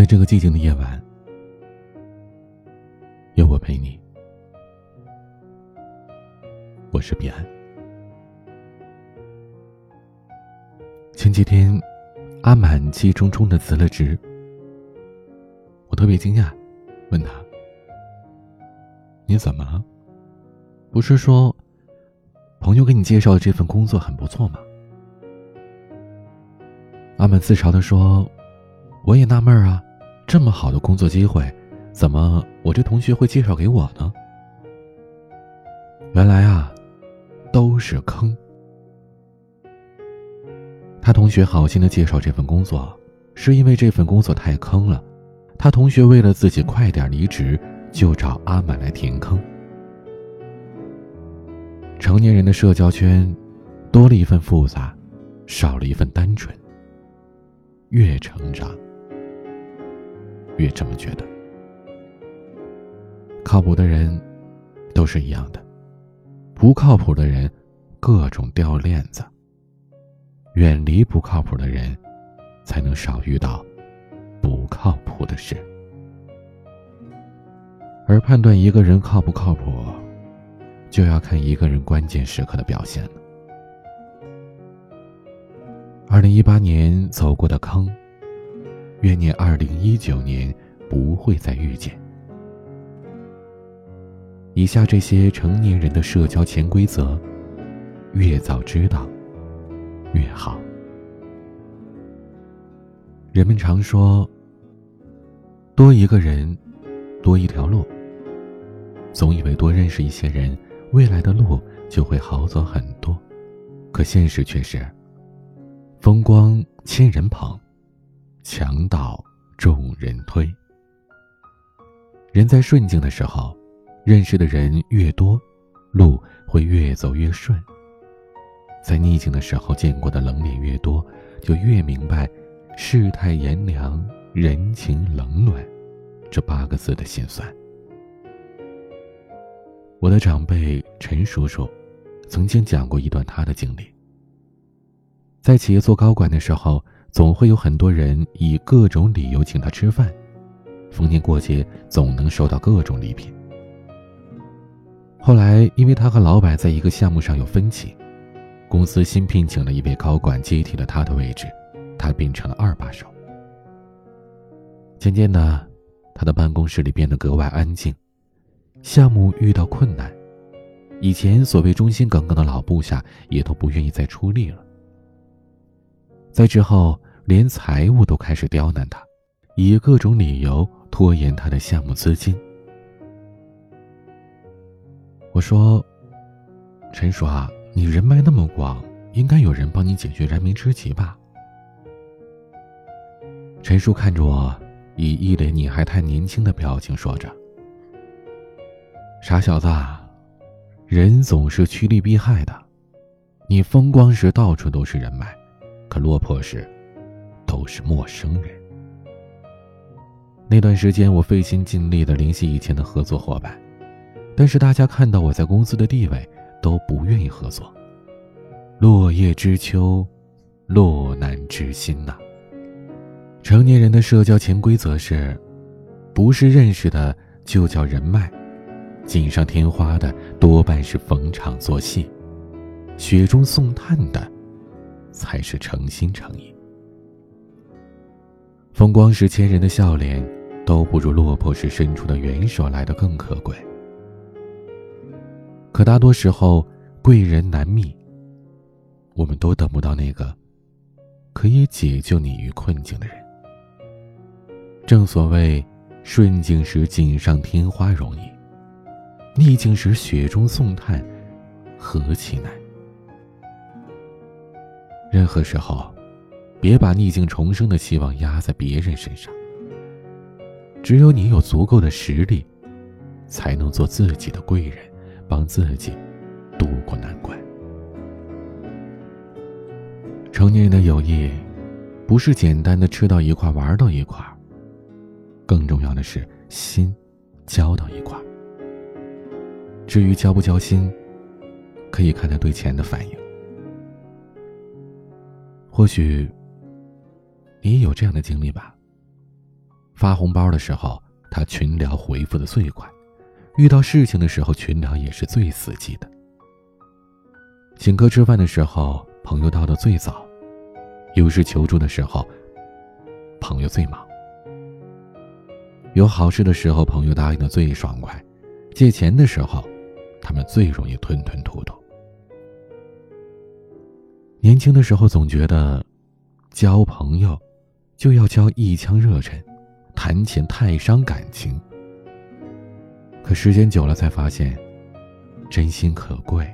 在这个寂静的夜晚，有我陪你。我是彼岸。前几天，阿满气冲冲的辞了职，我特别惊讶，问他：“你怎么了？不是说朋友给你介绍的这份工作很不错吗？”阿满自嘲的说：“我也纳闷啊，这么好的工作机会，怎么我这同学会介绍给我呢？原来啊，都是坑。他同学好心的介绍这份工作，是因为这份工作太坑了。他同学为了自己快点离职，就找阿满来填坑。成年人的社交圈，多了一份复杂，少了一份单纯。”越成长，越这么觉得。靠谱的人都是一样的，不靠谱的人各种掉链子。远离不靠谱的人，才能少遇到不靠谱的事。而判断一个人靠不靠谱，就要看一个人关键时刻的表现了。二零一八年走过的坑，愿你二零一九年不会再遇见。以下这些成年人的社交潜规则，越早知道越好。人们常说，多一个人，多一条路。总以为多认识一些人，未来的路就会好走很多，可现实却是。风光千人捧，强盗众人推。人在顺境的时候，认识的人越多，路会越走越顺；在逆境的时候，见过的冷脸越多，就越明白“世态炎凉，人情冷暖”这八个字的心酸。我的长辈陈叔叔，曾经讲过一段他的经历。在企业做高管的时候，总会有很多人以各种理由请他吃饭，逢年过节总能收到各种礼品。后来，因为他和老板在一个项目上有分歧，公司新聘请了一位高管接替了他的位置，他变成了二把手。渐渐的，他的办公室里变得格外安静，项目遇到困难，以前所谓忠心耿耿的老部下也都不愿意再出力了。在之后，连财务都开始刁难他，以各种理由拖延他的项目资金。我说：“陈叔啊，你人脉那么广，应该有人帮你解决燃眉之急吧？”陈叔看着我，以一脸“你还太年轻”的表情说着：“傻小子，人总是趋利避害的，你风光时到处都是人脉。”可落魄时，都是陌生人。那段时间，我费心尽力的联系以前的合作伙伴，但是大家看到我在公司的地位，都不愿意合作。落叶知秋，落难知心呐。成年人的社交潜规则是：不是认识的就叫人脉，锦上添花的多半是逢场作戏，雪中送炭的。才是诚心诚意。风光时千人的笑脸，都不如落魄时伸出的援手来的更可贵。可大多时候，贵人难觅。我们都等不到那个可以解救你于困境的人。正所谓，顺境时锦上添花容易，逆境时雪中送炭何其难。任何时候，别把逆境重生的希望压在别人身上。只有你有足够的实力，才能做自己的贵人，帮自己渡过难关。成年人的友谊，不是简单的吃到一块玩到一块更重要的是心交到一块至于交不交心，可以看他对钱的反应。或许，你也有这样的经历吧。发红包的时候，他群聊回复的最快；遇到事情的时候，群聊也是最死机的。请客吃饭的时候，朋友到的最早；有事求助的时候，朋友最忙。有好事的时候，朋友答应的最爽快；借钱的时候，他们最容易吞吞吐吐。年轻的时候总觉得，交朋友就要交一腔热忱，谈钱太伤感情。可时间久了才发现，真心可贵，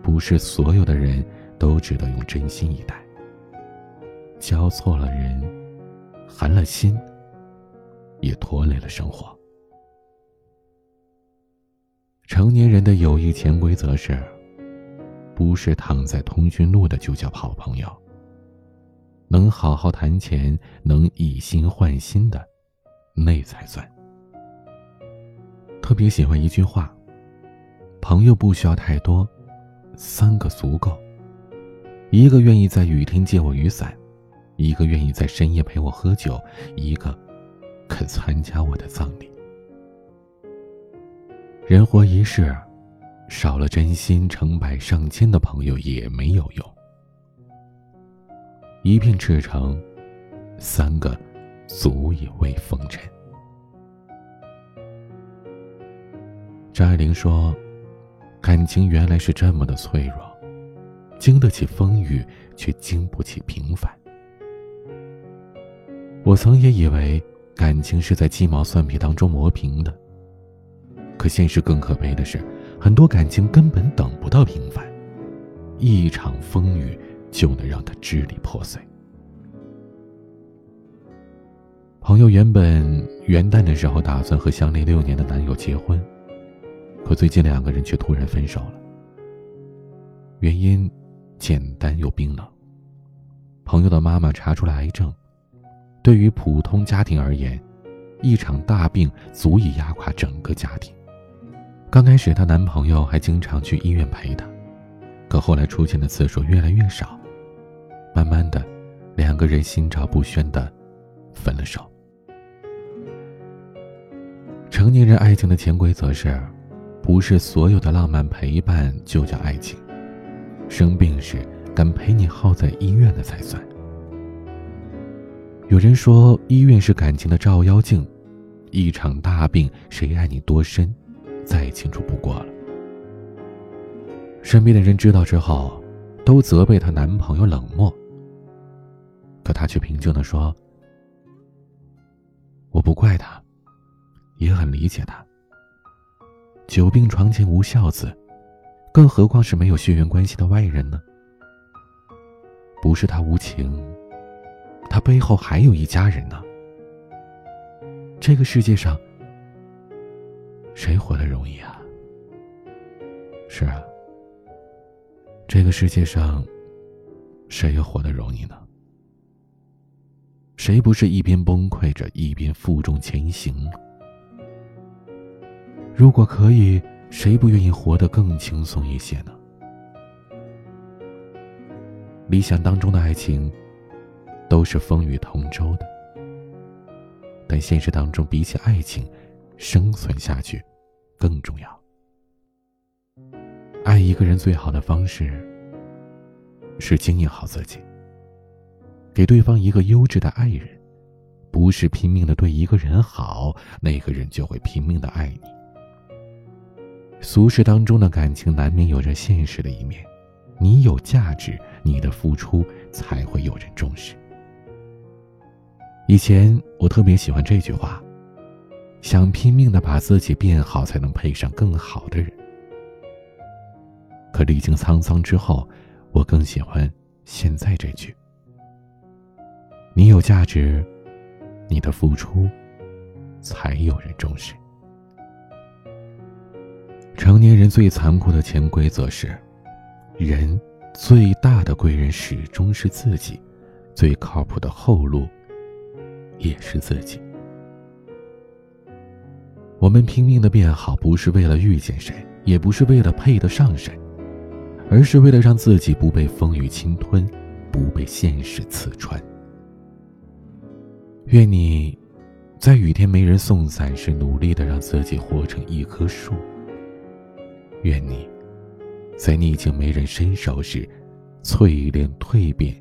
不是所有的人都值得用真心以待。交错了人，寒了心。也拖累了生活。成年人的友谊潜规则是：不是躺在通讯录的就叫好朋友。能好好谈钱，能以心换心的，那才算。特别喜欢一句话：朋友不需要太多，三个足够。一个愿意在雨天借我雨伞，一个愿意在深夜陪我喝酒，一个。肯参加我的葬礼。人活一世，少了真心，成百上千的朋友也没有用。一片赤诚，三个足以慰风尘。张爱玲说：“感情原来是这么的脆弱，经得起风雨，却经不起平凡。”我曾也以为。感情是在鸡毛蒜皮当中磨平的，可现实更可悲的是，很多感情根本等不到平凡，一场风雨就能让他支离破碎。朋友原本元旦的时候打算和相恋六年的男友结婚，可最近两个人却突然分手了。原因简单又冰冷，朋友的妈妈查出了癌症。对于普通家庭而言，一场大病足以压垮整个家庭。刚开始，她男朋友还经常去医院陪她，可后来出现的次数越来越少。慢慢的，两个人心照不宣的分了手。成年人爱情的潜规则是，不是所有的浪漫陪伴就叫爱情。生病时敢陪你耗在医院的才算。有人说，医院是感情的照妖镜，一场大病，谁爱你多深，再清楚不过了。身边的人知道之后，都责备她男朋友冷漠。可她却平静的说：“我不怪他，也很理解他。久病床前无孝子，更何况是没有血缘关系的外人呢？不是他无情。”他背后还有一家人呢。这个世界上，谁活得容易啊？是啊，这个世界上，谁又活得容易呢？谁不是一边崩溃着，一边负重前行？如果可以，谁不愿意活得更轻松一些呢？理想当中的爱情。都是风雨同舟的，但现实当中，比起爱情，生存下去更重要。爱一个人最好的方式是经营好自己，给对方一个优质的爱人，不是拼命的对一个人好，那个人就会拼命的爱你。俗世当中的感情难免有着现实的一面，你有价值，你的付出才会有人重视。以前我特别喜欢这句话：“想拼命的把自己变好，才能配上更好的人。”可历经沧桑之后，我更喜欢现在这句：“你有价值，你的付出才有人重视。”成年人最残酷的潜规则是：人最大的贵人始终是自己，最靠谱的后路。也是自己。我们拼命的变好，不是为了遇见谁，也不是为了配得上谁，而是为了让自己不被风雨侵吞，不被现实刺穿。愿你在雨天没人送伞时，努力的让自己活成一棵树。愿你，在逆境没人伸手时，淬炼蜕变，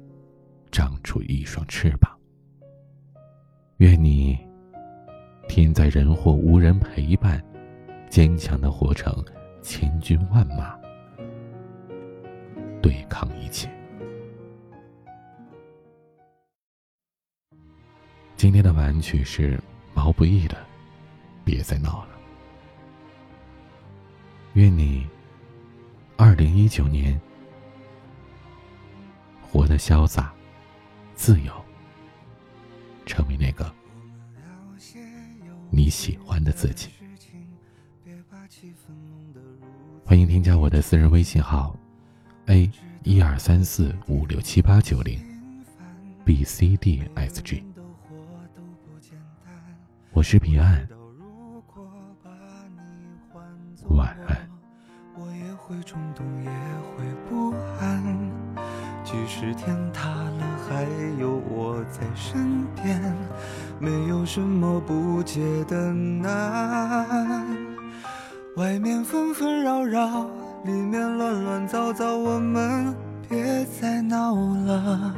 长出一双翅膀。愿你，天灾人祸无人陪伴，坚强的活成千军万马，对抗一切。今天的晚曲是毛不易的《别再闹了》。愿你，二零一九年活得潇洒、自由，成为那个你喜欢的自己。欢迎添加我的私人微信号：a 一二三四五六七八九零，b c d s g。我是彼岸。不解的难。外面纷纷扰扰，里面乱乱糟糟，我们别再闹了。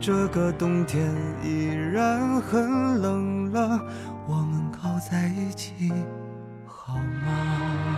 这个冬天依然很冷了，我们靠在一起好吗？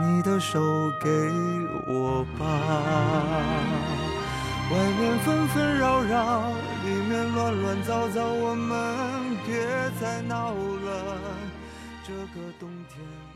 你的手给我吧，外面纷纷扰扰，里面乱乱糟糟，我们别再闹了，这个冬天。